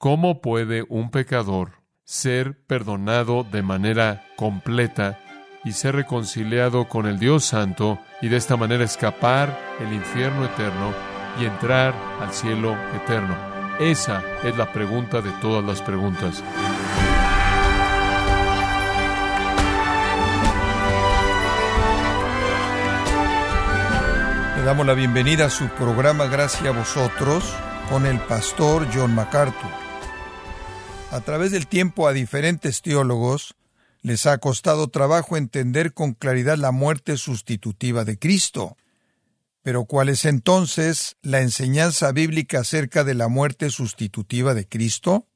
¿Cómo puede un pecador ser perdonado de manera completa y ser reconciliado con el Dios Santo y de esta manera escapar el infierno eterno y entrar al cielo eterno? Esa es la pregunta de todas las preguntas. Le damos la bienvenida a su programa Gracias a vosotros con el pastor John MacArthur. A través del tiempo a diferentes teólogos les ha costado trabajo entender con claridad la muerte sustitutiva de Cristo. Pero ¿cuál es entonces la enseñanza bíblica acerca de la muerte sustitutiva de Cristo?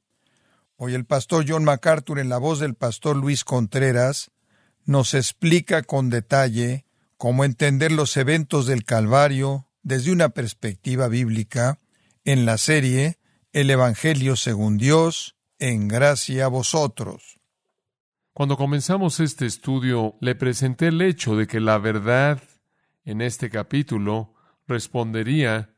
Hoy el pastor John MacArthur en la voz del pastor Luis Contreras nos explica con detalle cómo entender los eventos del Calvario desde una perspectiva bíblica en la serie El Evangelio según Dios, en gracia a vosotros. Cuando comenzamos este estudio, le presenté el hecho de que la verdad en este capítulo respondería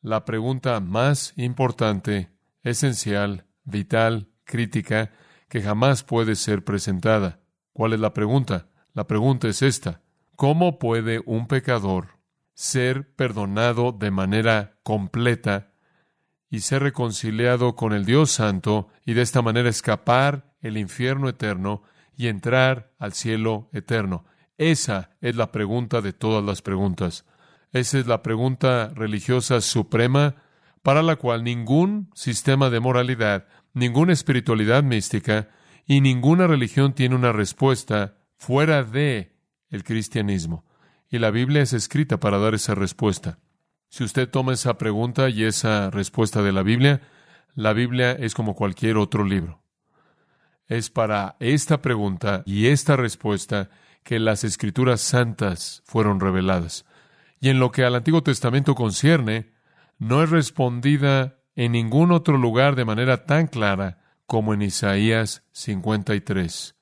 la pregunta más importante, esencial, vital, crítica, que jamás puede ser presentada. ¿Cuál es la pregunta? La pregunta es esta. ¿Cómo puede un pecador ser perdonado de manera completa y ser reconciliado con el Dios Santo y de esta manera escapar el infierno eterno y entrar al cielo eterno? Esa es la pregunta de todas las preguntas. Esa es la pregunta religiosa suprema para la cual ningún sistema de moralidad, ninguna espiritualidad mística y ninguna religión tiene una respuesta fuera de el cristianismo. Y la Biblia es escrita para dar esa respuesta. Si usted toma esa pregunta y esa respuesta de la Biblia, la Biblia es como cualquier otro libro. Es para esta pregunta y esta respuesta que las escrituras santas fueron reveladas. Y en lo que al Antiguo Testamento concierne, no es respondida en ningún otro lugar de manera tan clara como en Isaías 53.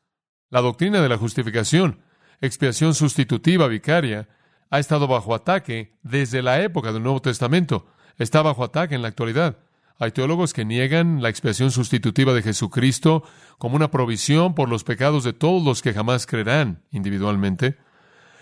La doctrina de la justificación expiación sustitutiva vicaria, ha estado bajo ataque desde la época del Nuevo Testamento. Está bajo ataque en la actualidad. Hay teólogos que niegan la expiación sustitutiva de Jesucristo como una provisión por los pecados de todos los que jamás creerán individualmente.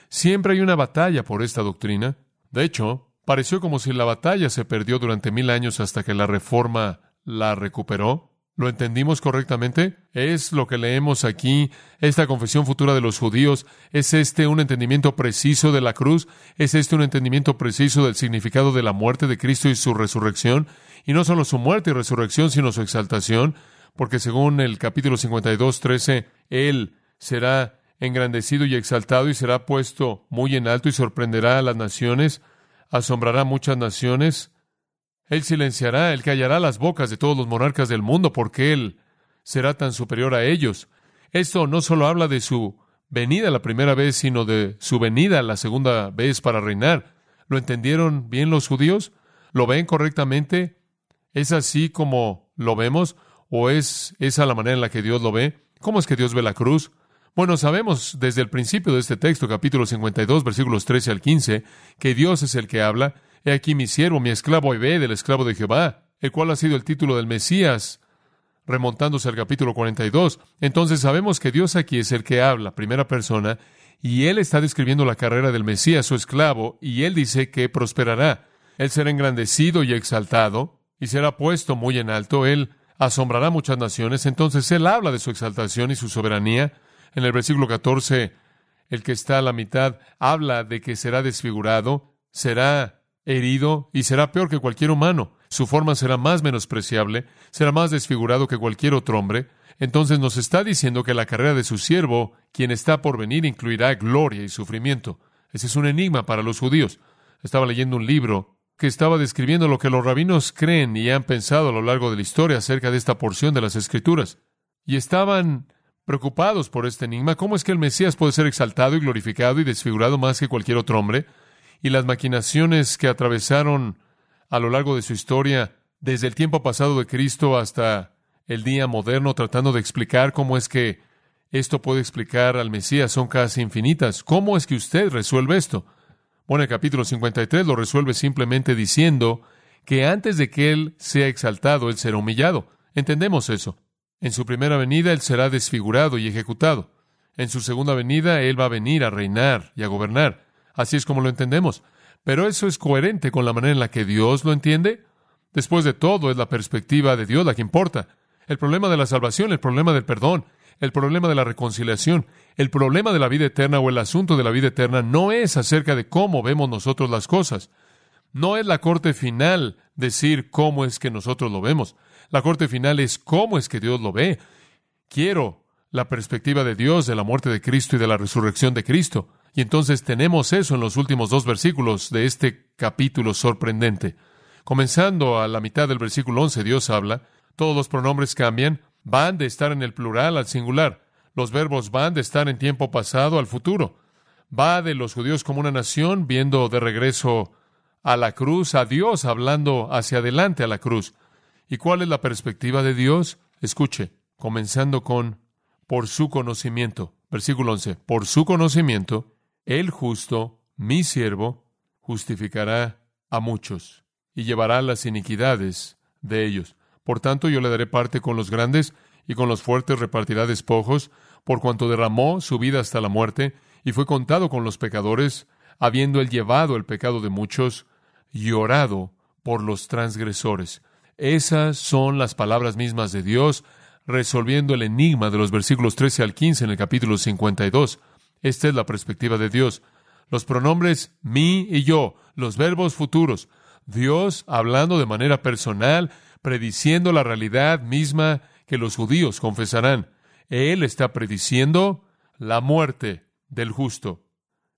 Siempre hay una batalla por esta doctrina. De hecho, pareció como si la batalla se perdió durante mil años hasta que la Reforma la recuperó. ¿Lo entendimos correctamente? ¿Es lo que leemos aquí, esta confesión futura de los judíos? ¿Es este un entendimiento preciso de la cruz? ¿Es este un entendimiento preciso del significado de la muerte de Cristo y su resurrección? Y no solo su muerte y resurrección, sino su exaltación, porque según el capítulo 52, 13, Él será engrandecido y exaltado y será puesto muy en alto y sorprenderá a las naciones, asombrará a muchas naciones, él silenciará, Él callará las bocas de todos los monarcas del mundo porque Él será tan superior a ellos. Esto no solo habla de su venida la primera vez, sino de su venida la segunda vez para reinar. ¿Lo entendieron bien los judíos? ¿Lo ven correctamente? ¿Es así como lo vemos? ¿O es esa la manera en la que Dios lo ve? ¿Cómo es que Dios ve la cruz? Bueno, sabemos desde el principio de este texto, capítulo 52, versículos 13 al 15, que Dios es el que habla He aquí mi siervo, mi esclavo ve del esclavo de Jehová, el cual ha sido el título del Mesías, remontándose al capítulo 42. Entonces sabemos que Dios aquí es el que habla, primera persona, y Él está describiendo la carrera del Mesías, su esclavo, y Él dice que prosperará. Él será engrandecido y exaltado, y será puesto muy en alto. Él asombrará muchas naciones. Entonces Él habla de su exaltación y su soberanía. En el versículo 14, el que está a la mitad habla de que será desfigurado, será herido y será peor que cualquier humano. Su forma será más menospreciable, será más desfigurado que cualquier otro hombre. Entonces nos está diciendo que la carrera de su siervo, quien está por venir, incluirá gloria y sufrimiento. Ese es un enigma para los judíos. Estaba leyendo un libro que estaba describiendo lo que los rabinos creen y han pensado a lo largo de la historia acerca de esta porción de las Escrituras. Y estaban preocupados por este enigma. ¿Cómo es que el Mesías puede ser exaltado y glorificado y desfigurado más que cualquier otro hombre? Y las maquinaciones que atravesaron a lo largo de su historia, desde el tiempo pasado de Cristo hasta el día moderno, tratando de explicar cómo es que esto puede explicar al Mesías, son casi infinitas. ¿Cómo es que usted resuelve esto? Bueno, el capítulo 53 lo resuelve simplemente diciendo que antes de que Él sea exaltado, Él será humillado. Entendemos eso. En su primera venida Él será desfigurado y ejecutado. En su segunda venida Él va a venir a reinar y a gobernar. Así es como lo entendemos. Pero eso es coherente con la manera en la que Dios lo entiende. Después de todo, es la perspectiva de Dios la que importa. El problema de la salvación, el problema del perdón, el problema de la reconciliación, el problema de la vida eterna o el asunto de la vida eterna no es acerca de cómo vemos nosotros las cosas. No es la corte final decir cómo es que nosotros lo vemos. La corte final es cómo es que Dios lo ve. Quiero la perspectiva de Dios de la muerte de Cristo y de la resurrección de Cristo. Y entonces tenemos eso en los últimos dos versículos de este capítulo sorprendente. Comenzando a la mitad del versículo 11, Dios habla, todos los pronombres cambian, van de estar en el plural al singular, los verbos van de estar en tiempo pasado al futuro, va de los judíos como una nación viendo de regreso a la cruz, a Dios hablando hacia adelante a la cruz. ¿Y cuál es la perspectiva de Dios? Escuche, comenzando con por su conocimiento. Versículo 11. Por su conocimiento, el justo, mi siervo, justificará a muchos y llevará las iniquidades de ellos. Por tanto, yo le daré parte con los grandes y con los fuertes repartirá despojos, por cuanto derramó su vida hasta la muerte y fue contado con los pecadores, habiendo él llevado el pecado de muchos y orado por los transgresores. Esas son las palabras mismas de Dios, resolviendo el enigma de los versículos 13 al 15 en el capítulo 52. Esta es la perspectiva de Dios. Los pronombres mí y yo, los verbos futuros, Dios hablando de manera personal, prediciendo la realidad misma que los judíos confesarán. Él está prediciendo la muerte del justo.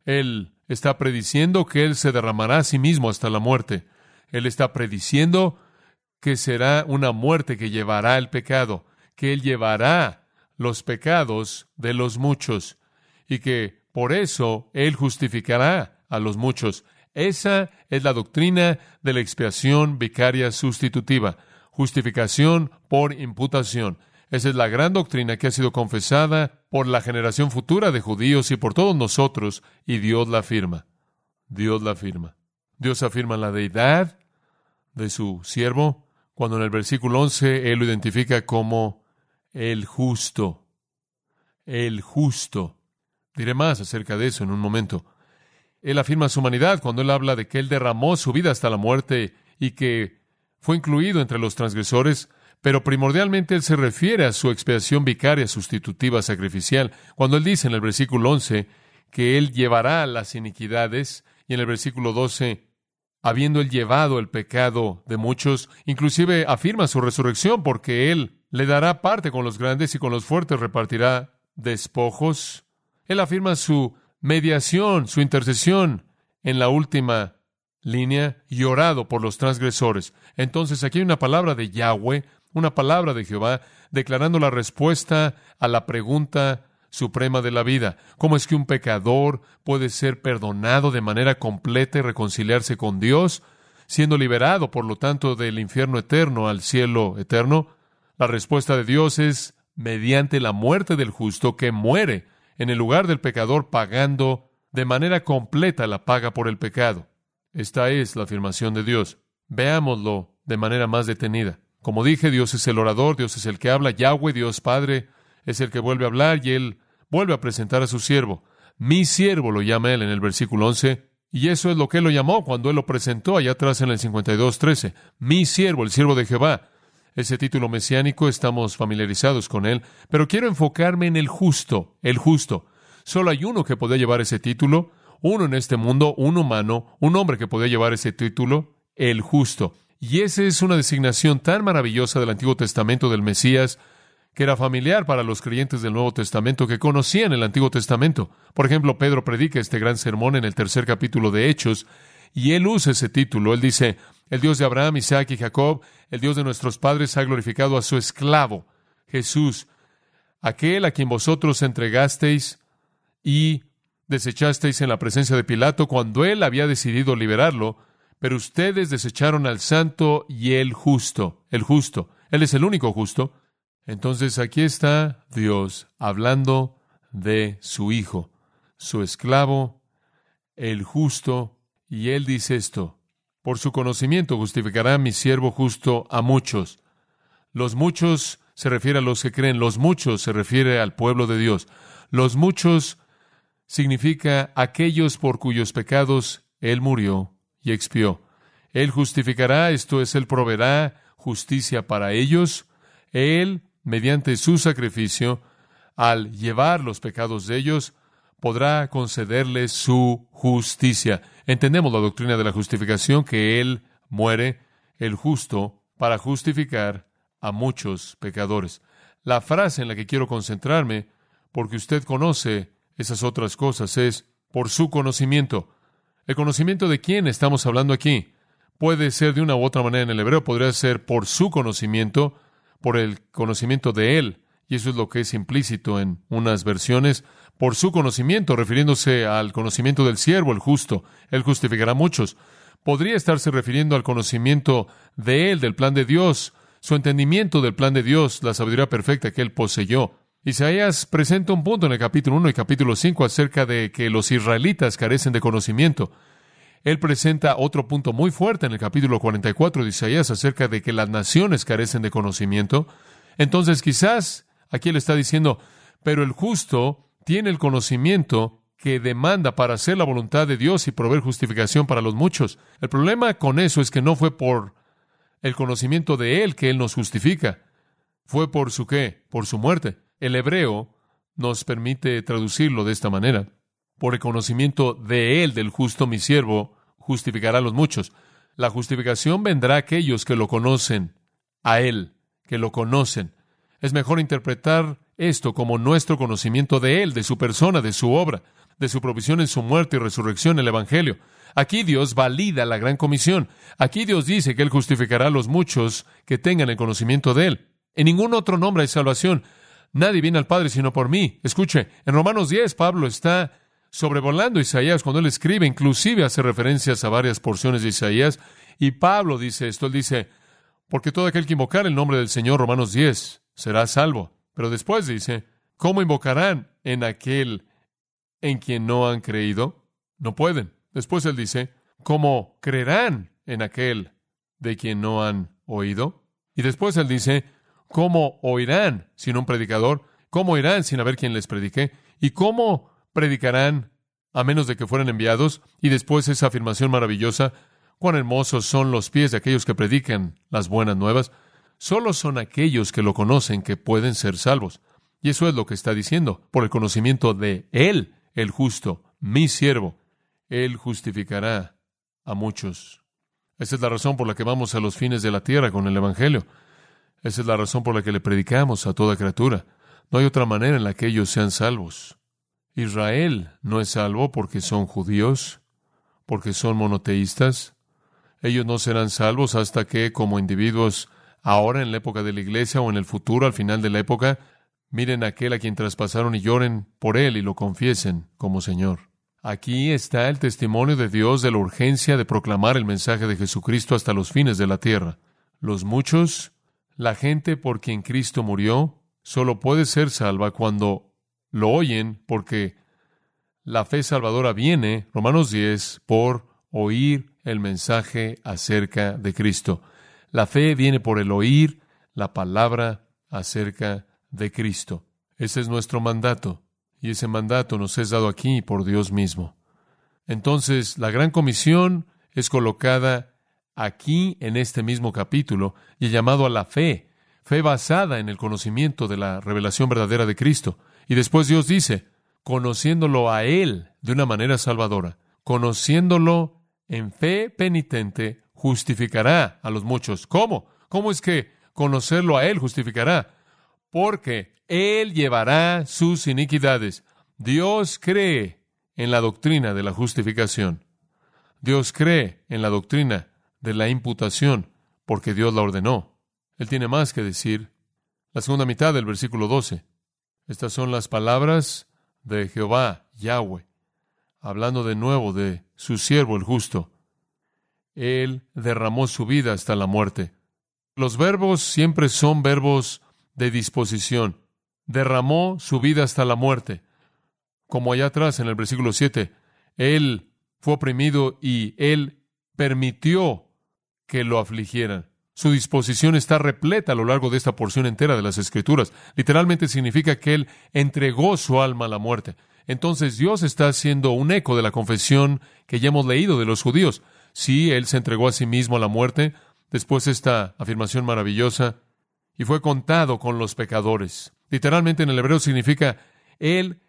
Él está prediciendo que Él se derramará a sí mismo hasta la muerte. Él está prediciendo que será una muerte que llevará el pecado, que Él llevará los pecados de los muchos y que por eso Él justificará a los muchos. Esa es la doctrina de la expiación vicaria sustitutiva, justificación por imputación. Esa es la gran doctrina que ha sido confesada por la generación futura de judíos y por todos nosotros, y Dios la afirma. Dios la afirma. Dios afirma la deidad de su siervo, cuando en el versículo 11 Él lo identifica como el justo. El justo. Diré más acerca de eso en un momento. Él afirma su humanidad cuando Él habla de que Él derramó su vida hasta la muerte y que fue incluido entre los transgresores pero primordialmente él se refiere a su expiación vicaria sustitutiva sacrificial, cuando él dice en el versículo 11 que él llevará las iniquidades, y en el versículo 12, habiendo él llevado el pecado de muchos, inclusive afirma su resurrección, porque él le dará parte con los grandes y con los fuertes repartirá despojos. Él afirma su mediación, su intercesión en la última línea, y orado por los transgresores. Entonces aquí hay una palabra de Yahweh una palabra de Jehová declarando la respuesta a la pregunta suprema de la vida. ¿Cómo es que un pecador puede ser perdonado de manera completa y reconciliarse con Dios, siendo liberado, por lo tanto, del infierno eterno al cielo eterno? La respuesta de Dios es mediante la muerte del justo que muere en el lugar del pecador pagando de manera completa la paga por el pecado. Esta es la afirmación de Dios. Veámoslo de manera más detenida. Como dije, Dios es el orador, Dios es el que habla, Yahweh, Dios Padre, es el que vuelve a hablar y Él vuelve a presentar a su siervo. Mi siervo lo llama Él en el versículo 11, y eso es lo que Él lo llamó cuando Él lo presentó allá atrás en el 52.13. Mi siervo, el siervo de Jehová. Ese título mesiánico estamos familiarizados con él, pero quiero enfocarme en el justo, el justo. Solo hay uno que podía llevar ese título, uno en este mundo, un humano, un hombre que podía llevar ese título, el justo. Y esa es una designación tan maravillosa del Antiguo Testamento del Mesías, que era familiar para los creyentes del Nuevo Testamento que conocían el Antiguo Testamento. Por ejemplo, Pedro predica este gran sermón en el tercer capítulo de Hechos, y él usa ese título. Él dice, el Dios de Abraham, Isaac y Jacob, el Dios de nuestros padres, ha glorificado a su esclavo, Jesús, aquel a quien vosotros entregasteis y desechasteis en la presencia de Pilato cuando él había decidido liberarlo, pero ustedes desecharon al santo y el justo, el justo. Él es el único justo. Entonces aquí está Dios hablando de su Hijo, su esclavo, el justo, y él dice esto, por su conocimiento justificará mi siervo justo a muchos. Los muchos se refiere a los que creen, los muchos se refiere al pueblo de Dios. Los muchos significa aquellos por cuyos pecados Él murió y expió. Él justificará, esto es, Él proveerá justicia para ellos. Él, mediante su sacrificio, al llevar los pecados de ellos, podrá concederles su justicia. Entendemos la doctrina de la justificación, que Él muere, el justo, para justificar a muchos pecadores. La frase en la que quiero concentrarme, porque usted conoce esas otras cosas, es por su conocimiento. ¿El conocimiento de quién estamos hablando aquí? Puede ser de una u otra manera en el hebreo, podría ser por su conocimiento, por el conocimiento de él, y eso es lo que es implícito en unas versiones, por su conocimiento, refiriéndose al conocimiento del siervo, el justo, él justificará a muchos. Podría estarse refiriendo al conocimiento de él, del plan de Dios, su entendimiento del plan de Dios, la sabiduría perfecta que él poseyó. Isaías presenta un punto en el capítulo 1 y capítulo 5 acerca de que los israelitas carecen de conocimiento. Él presenta otro punto muy fuerte en el capítulo 44 de Isaías acerca de que las naciones carecen de conocimiento. Entonces quizás aquí él está diciendo, pero el justo tiene el conocimiento que demanda para hacer la voluntad de Dios y proveer justificación para los muchos. El problema con eso es que no fue por el conocimiento de Él que Él nos justifica. Fue por su qué? Por su muerte. El hebreo nos permite traducirlo de esta manera. Por el conocimiento de Él, del justo mi siervo, justificará a los muchos. La justificación vendrá a aquellos que lo conocen, a Él, que lo conocen. Es mejor interpretar esto como nuestro conocimiento de Él, de su persona, de su obra, de su provisión en su muerte y resurrección, el Evangelio. Aquí Dios valida la gran comisión. Aquí Dios dice que Él justificará a los muchos que tengan el conocimiento de Él. En ningún otro nombre hay salvación. Nadie viene al Padre sino por mí. Escuche, en Romanos 10 Pablo está sobrevolando Isaías cuando él escribe, inclusive hace referencias a varias porciones de Isaías, y Pablo dice esto, él dice, porque todo aquel que invocar el nombre del Señor, Romanos 10, será salvo. Pero después dice, ¿cómo invocarán en aquel en quien no han creído? No pueden. Después él dice, ¿cómo creerán en aquel de quien no han oído? Y después él dice, ¿cómo oirán sin un predicador? ¿Cómo oirán sin haber quien les predique? ¿Y cómo predicarán a menos de que fueran enviados? Y después esa afirmación maravillosa, cuán hermosos son los pies de aquellos que predican las buenas nuevas. Solo son aquellos que lo conocen que pueden ser salvos. Y eso es lo que está diciendo, por el conocimiento de Él, el justo, mi siervo, él justificará a muchos. Esa es la razón por la que vamos a los fines de la tierra con el Evangelio. Esa es la razón por la que le predicamos a toda criatura. No hay otra manera en la que ellos sean salvos. Israel no es salvo porque son judíos, porque son monoteístas. Ellos no serán salvos hasta que, como individuos, ahora en la época de la iglesia o en el futuro, al final de la época, miren a aquel a quien traspasaron y lloren por él y lo confiesen como Señor. Aquí está el testimonio de Dios de la urgencia de proclamar el mensaje de Jesucristo hasta los fines de la tierra. Los muchos, la gente por quien Cristo murió, solo puede ser salva cuando lo oyen porque la fe salvadora viene, Romanos 10, por oír el mensaje acerca de Cristo. La fe viene por el oír la palabra acerca de Cristo. Ese es nuestro mandato y ese mandato nos es dado aquí por Dios mismo. Entonces, la gran comisión es colocada aquí en este mismo capítulo y llamado a la fe, fe basada en el conocimiento de la revelación verdadera de Cristo. Y después Dios dice, conociéndolo a Él de una manera salvadora, conociéndolo en fe penitente, justificará a los muchos. ¿Cómo? ¿Cómo es que conocerlo a Él justificará? Porque él llevará sus iniquidades. Dios cree en la doctrina de la justificación. Dios cree en la doctrina de la imputación porque Dios la ordenó. Él tiene más que decir. La segunda mitad del versículo 12. Estas son las palabras de Jehová, Yahweh, hablando de nuevo de su siervo el justo. Él derramó su vida hasta la muerte. Los verbos siempre son verbos de disposición derramó su vida hasta la muerte. Como allá atrás en el versículo 7, Él fue oprimido y Él permitió que lo afligieran. Su disposición está repleta a lo largo de esta porción entera de las Escrituras. Literalmente significa que Él entregó su alma a la muerte. Entonces Dios está haciendo un eco de la confesión que ya hemos leído de los judíos. Sí, Él se entregó a sí mismo a la muerte, después esta afirmación maravillosa, y fue contado con los pecadores. Literalmente en el hebreo significa Él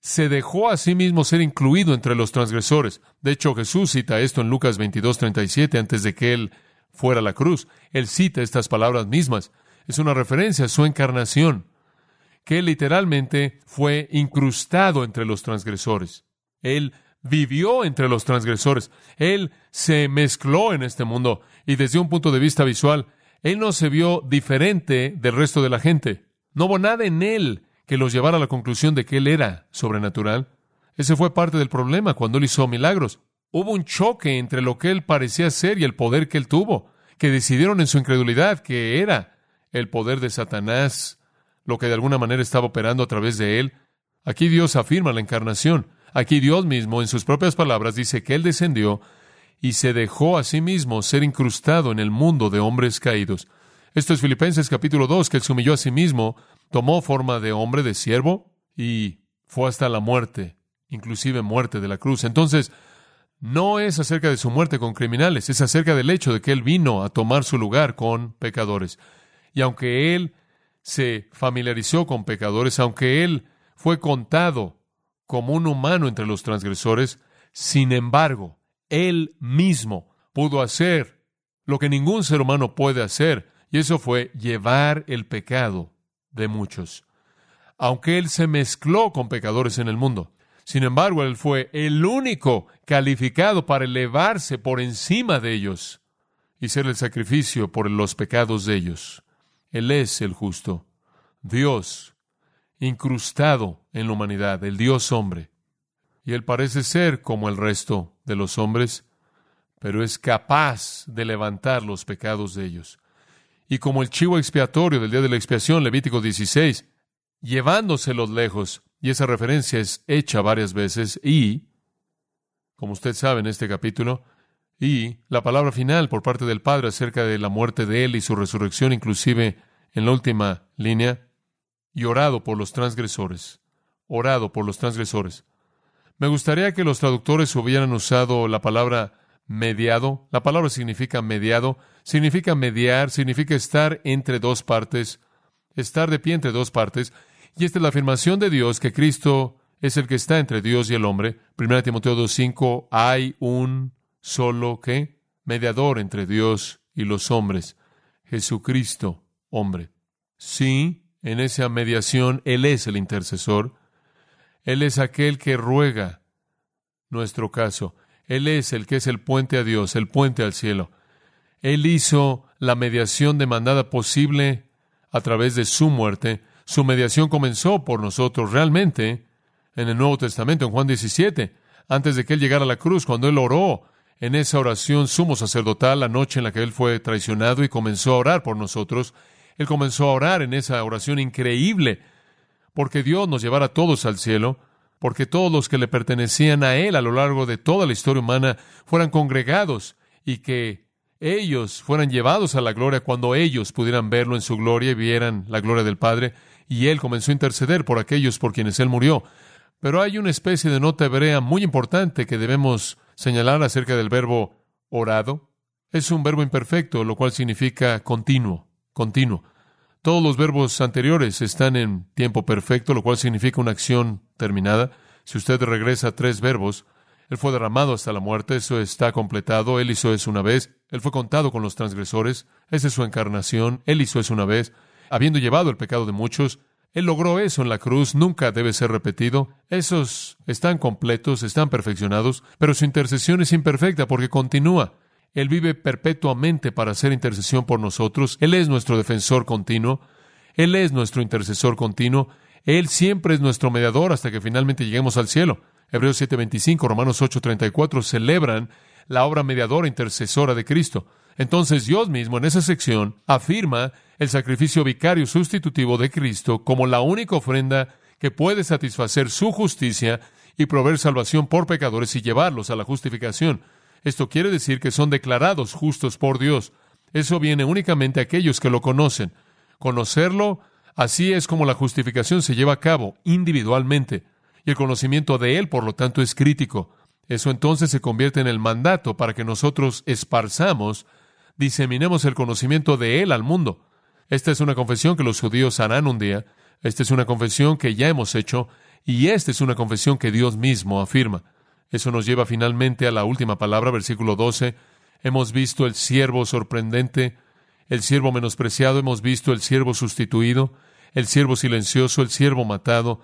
se dejó a sí mismo ser incluido entre los transgresores. De hecho, Jesús cita esto en Lucas 22, 37, antes de que Él fuera a la cruz. Él cita estas palabras mismas. Es una referencia a su encarnación, que literalmente fue incrustado entre los transgresores. Él vivió entre los transgresores. Él se mezcló en este mundo y desde un punto de vista visual, Él no se vio diferente del resto de la gente. No hubo nada en Él que los llevara a la conclusión de que Él era sobrenatural. Ese fue parte del problema cuando Él hizo milagros. Hubo un choque entre lo que Él parecía ser y el poder que Él tuvo, que decidieron en su incredulidad que era el poder de Satanás, lo que de alguna manera estaba operando a través de Él. Aquí Dios afirma la encarnación. Aquí Dios mismo, en sus propias palabras, dice que Él descendió y se dejó a sí mismo ser incrustado en el mundo de hombres caídos. Esto es Filipenses capítulo 2, que Él se humilló a sí mismo, tomó forma de hombre, de siervo, y fue hasta la muerte, inclusive muerte de la cruz. Entonces, no es acerca de su muerte con criminales, es acerca del hecho de que Él vino a tomar su lugar con pecadores. Y aunque Él se familiarizó con pecadores, aunque Él fue contado como un humano entre los transgresores, sin embargo, él mismo pudo hacer lo que ningún ser humano puede hacer, y eso fue llevar el pecado de muchos. Aunque él se mezcló con pecadores en el mundo, sin embargo, él fue el único calificado para elevarse por encima de ellos y ser el sacrificio por los pecados de ellos. Él es el justo, Dios incrustado en la humanidad, el Dios hombre. Y él parece ser como el resto de los hombres, pero es capaz de levantar los pecados de ellos. Y como el chivo expiatorio del día de la expiación, Levítico 16, llevándoselos lejos, y esa referencia es hecha varias veces, y, como usted sabe en este capítulo, y la palabra final por parte del Padre acerca de la muerte de Él y su resurrección, inclusive en la última línea, y orado por los transgresores. Orado por los transgresores. Me gustaría que los traductores hubieran usado la palabra mediado. La palabra significa mediado, significa mediar, significa estar entre dos partes, estar de pie entre dos partes. Y esta es la afirmación de Dios que Cristo es el que está entre Dios y el hombre. 1 Timoteo 2.5, hay un solo que mediador entre Dios y los hombres, Jesucristo, hombre. Sí, en esa mediación, Él es el intercesor. Él es aquel que ruega nuestro caso. Él es el que es el puente a Dios, el puente al cielo. Él hizo la mediación demandada posible a través de su muerte. Su mediación comenzó por nosotros realmente en el Nuevo Testamento, en Juan 17, antes de que Él llegara a la cruz, cuando Él oró en esa oración sumo sacerdotal la noche en la que Él fue traicionado y comenzó a orar por nosotros. Él comenzó a orar en esa oración increíble, porque Dios nos llevara a todos al cielo, porque todos los que le pertenecían a Él a lo largo de toda la historia humana fueran congregados y que ellos fueran llevados a la gloria cuando ellos pudieran verlo en su gloria y vieran la gloria del Padre, y Él comenzó a interceder por aquellos por quienes Él murió. Pero hay una especie de nota hebrea muy importante que debemos señalar acerca del verbo orado. Es un verbo imperfecto, lo cual significa continuo continuo. Todos los verbos anteriores están en tiempo perfecto, lo cual significa una acción terminada. Si usted regresa tres verbos, Él fue derramado hasta la muerte, eso está completado, Él hizo eso una vez, Él fue contado con los transgresores, esa es su encarnación, Él hizo eso una vez, habiendo llevado el pecado de muchos, Él logró eso en la cruz, nunca debe ser repetido, esos están completos, están perfeccionados, pero su intercesión es imperfecta porque continúa. Él vive perpetuamente para hacer intercesión por nosotros. Él es nuestro defensor continuo. Él es nuestro intercesor continuo. Él siempre es nuestro mediador hasta que finalmente lleguemos al cielo. Hebreos 7:25, Romanos 8:34 celebran la obra mediadora intercesora de Cristo. Entonces Dios mismo en esa sección afirma el sacrificio vicario sustitutivo de Cristo como la única ofrenda que puede satisfacer su justicia y proveer salvación por pecadores y llevarlos a la justificación. Esto quiere decir que son declarados justos por Dios. Eso viene únicamente a aquellos que lo conocen. Conocerlo, así es como la justificación se lleva a cabo individualmente. Y el conocimiento de Él, por lo tanto, es crítico. Eso entonces se convierte en el mandato para que nosotros esparzamos, diseminemos el conocimiento de Él al mundo. Esta es una confesión que los judíos harán un día. Esta es una confesión que ya hemos hecho. Y esta es una confesión que Dios mismo afirma. Eso nos lleva finalmente a la última palabra, versículo 12. Hemos visto el siervo sorprendente, el siervo menospreciado, hemos visto el siervo sustituido, el siervo silencioso, el siervo matado,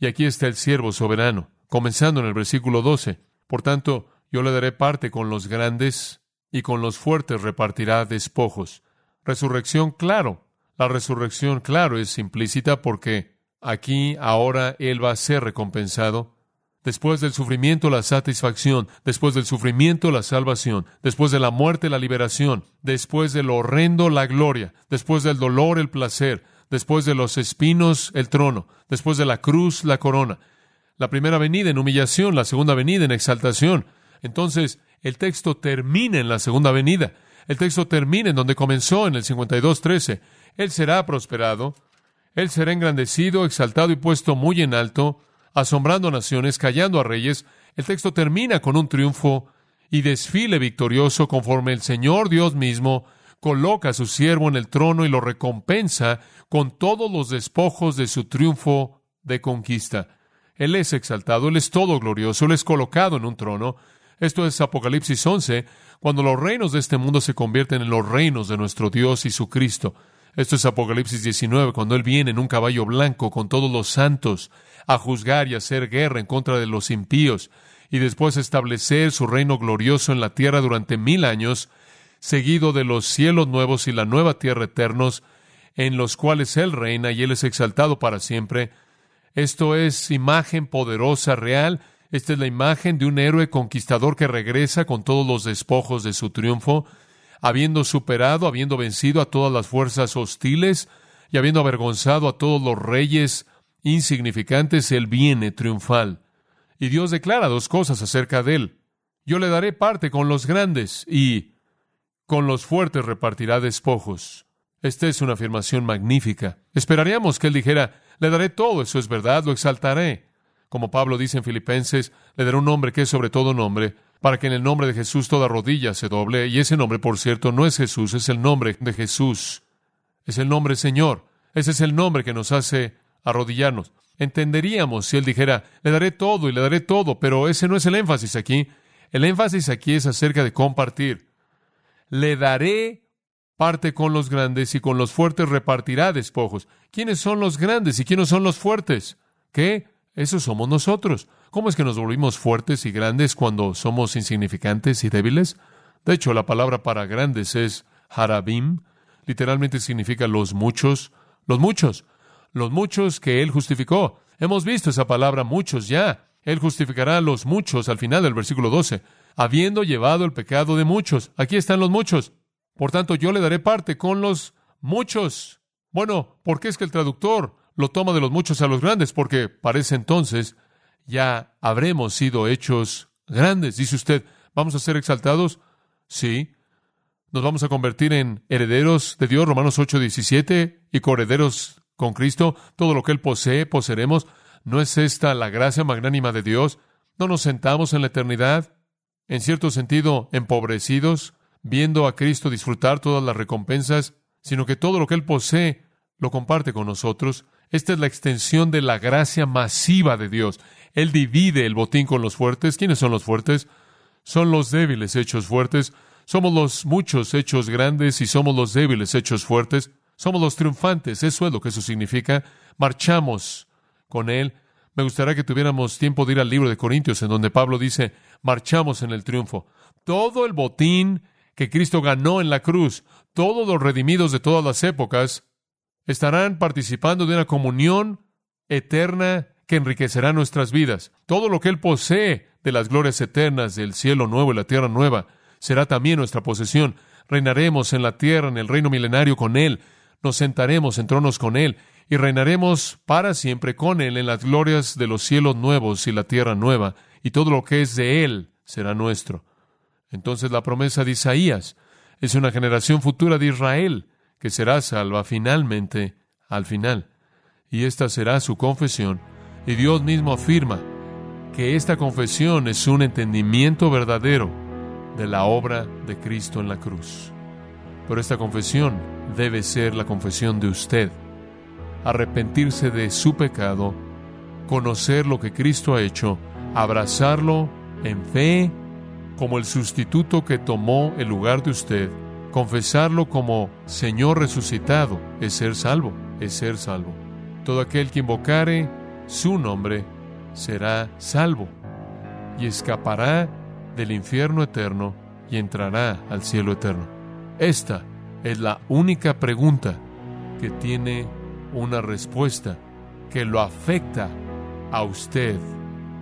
y aquí está el siervo soberano, comenzando en el versículo 12. Por tanto, yo le daré parte con los grandes y con los fuertes repartirá despojos. Resurrección, claro. La resurrección, claro, es implícita porque aquí, ahora, Él va a ser recompensado. Después del sufrimiento, la satisfacción. Después del sufrimiento, la salvación. Después de la muerte, la liberación. Después del horrendo, la gloria. Después del dolor, el placer. Después de los espinos, el trono. Después de la cruz, la corona. La primera venida en humillación, la segunda venida en exaltación. Entonces, el texto termina en la segunda venida. El texto termina en donde comenzó en el 52.13. Él será prosperado, Él será engrandecido, exaltado y puesto muy en alto, asombrando a naciones, callando a reyes. El texto termina con un triunfo y desfile victorioso conforme el Señor Dios mismo coloca a su siervo en el trono y lo recompensa con todos los despojos de su triunfo de conquista. Él es exaltado, Él es todo glorioso, Él es colocado en un trono. Esto es Apocalipsis 11, cuando los reinos de este mundo se convierten en los reinos de nuestro Dios y su Cristo. Esto es Apocalipsis 19, cuando Él viene en un caballo blanco con todos los santos a juzgar y hacer guerra en contra de los impíos y después establecer su reino glorioso en la tierra durante mil años, seguido de los cielos nuevos y la nueva tierra eternos, en los cuales Él reina y Él es exaltado para siempre. Esto es imagen poderosa, real, esta es la imagen de un héroe conquistador que regresa con todos los despojos de su triunfo, habiendo superado, habiendo vencido a todas las fuerzas hostiles y habiendo avergonzado a todos los reyes insignificantes, él viene triunfal. Y Dios declara dos cosas acerca de él. Yo le daré parte con los grandes y con los fuertes repartirá despojos. Esta es una afirmación magnífica. Esperaríamos que él dijera, le daré todo, eso es verdad, lo exaltaré. Como Pablo dice en Filipenses, le dará un nombre que es sobre todo nombre, para que en el nombre de Jesús toda rodilla se doble. Y ese nombre, por cierto, no es Jesús, es el nombre de Jesús. Es el nombre Señor. Ese es el nombre que nos hace arrodillarnos. Entenderíamos si Él dijera, le daré todo y le daré todo, pero ese no es el énfasis aquí. El énfasis aquí es acerca de compartir. Le daré parte con los grandes y con los fuertes repartirá despojos. ¿Quiénes son los grandes y quiénes son los fuertes? ¿Qué? Eso somos nosotros. ¿Cómo es que nos volvimos fuertes y grandes cuando somos insignificantes y débiles? De hecho, la palabra para grandes es harabim, literalmente significa los muchos, los muchos, los muchos que Él justificó. Hemos visto esa palabra muchos ya. Él justificará a los muchos al final del versículo 12, habiendo llevado el pecado de muchos. Aquí están los muchos. Por tanto, yo le daré parte con los muchos. Bueno, ¿por qué es que el traductor lo toma de los muchos a los grandes, porque parece entonces ya habremos sido hechos grandes. Dice usted, ¿vamos a ser exaltados? Sí. ¿Nos vamos a convertir en herederos de Dios? Romanos 8, 17, y coherederos con Cristo. Todo lo que Él posee, poseeremos. ¿No es esta la gracia magnánima de Dios? ¿No nos sentamos en la eternidad, en cierto sentido, empobrecidos, viendo a Cristo disfrutar todas las recompensas, sino que todo lo que Él posee lo comparte con nosotros? Esta es la extensión de la gracia masiva de Dios. Él divide el botín con los fuertes. ¿Quiénes son los fuertes? Son los débiles hechos fuertes. Somos los muchos hechos grandes y somos los débiles hechos fuertes. Somos los triunfantes. Eso es lo que eso significa. Marchamos con Él. Me gustaría que tuviéramos tiempo de ir al libro de Corintios, en donde Pablo dice, marchamos en el triunfo. Todo el botín que Cristo ganó en la cruz, todos los redimidos de todas las épocas, estarán participando de una comunión eterna que enriquecerá nuestras vidas. Todo lo que Él posee de las glorias eternas del cielo nuevo y la tierra nueva será también nuestra posesión. Reinaremos en la tierra, en el reino milenario con Él. Nos sentaremos en tronos con Él y reinaremos para siempre con Él en las glorias de los cielos nuevos y la tierra nueva. Y todo lo que es de Él será nuestro. Entonces la promesa de Isaías Es una generación futura de Israel que será salva finalmente al final. Y esta será su confesión. Y Dios mismo afirma que esta confesión es un entendimiento verdadero de la obra de Cristo en la cruz. Pero esta confesión debe ser la confesión de usted. Arrepentirse de su pecado, conocer lo que Cristo ha hecho, abrazarlo en fe como el sustituto que tomó el lugar de usted, confesarlo como Señor resucitado, es ser salvo, es ser salvo. Todo aquel que invocare su nombre será salvo y escapará del infierno eterno y entrará al cielo eterno. Esta es la única pregunta que tiene una respuesta que lo afecta a usted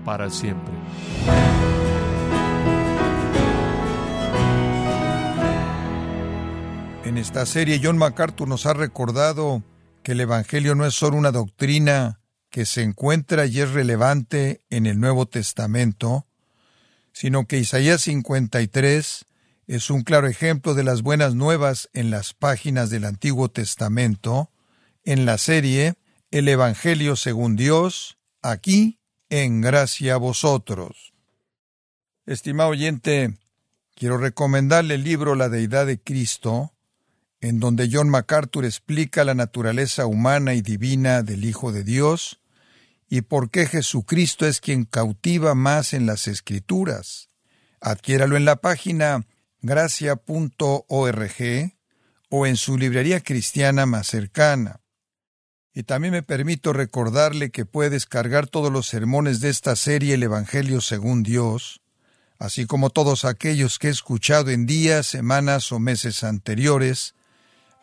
para siempre. En esta serie John MacArthur nos ha recordado que el Evangelio no es solo una doctrina que se encuentra y es relevante en el Nuevo Testamento, sino que Isaías 53 es un claro ejemplo de las buenas nuevas en las páginas del Antiguo Testamento, en la serie El Evangelio según Dios, aquí en gracia a vosotros. Estimado oyente, quiero recomendarle el libro La Deidad de Cristo, en donde John MacArthur explica la naturaleza humana y divina del Hijo de Dios y por qué Jesucristo es quien cautiva más en las Escrituras. Adquiéralo en la página gracia.org o en su librería cristiana más cercana. Y también me permito recordarle que puede descargar todos los sermones de esta serie El Evangelio según Dios, así como todos aquellos que he escuchado en días, semanas o meses anteriores,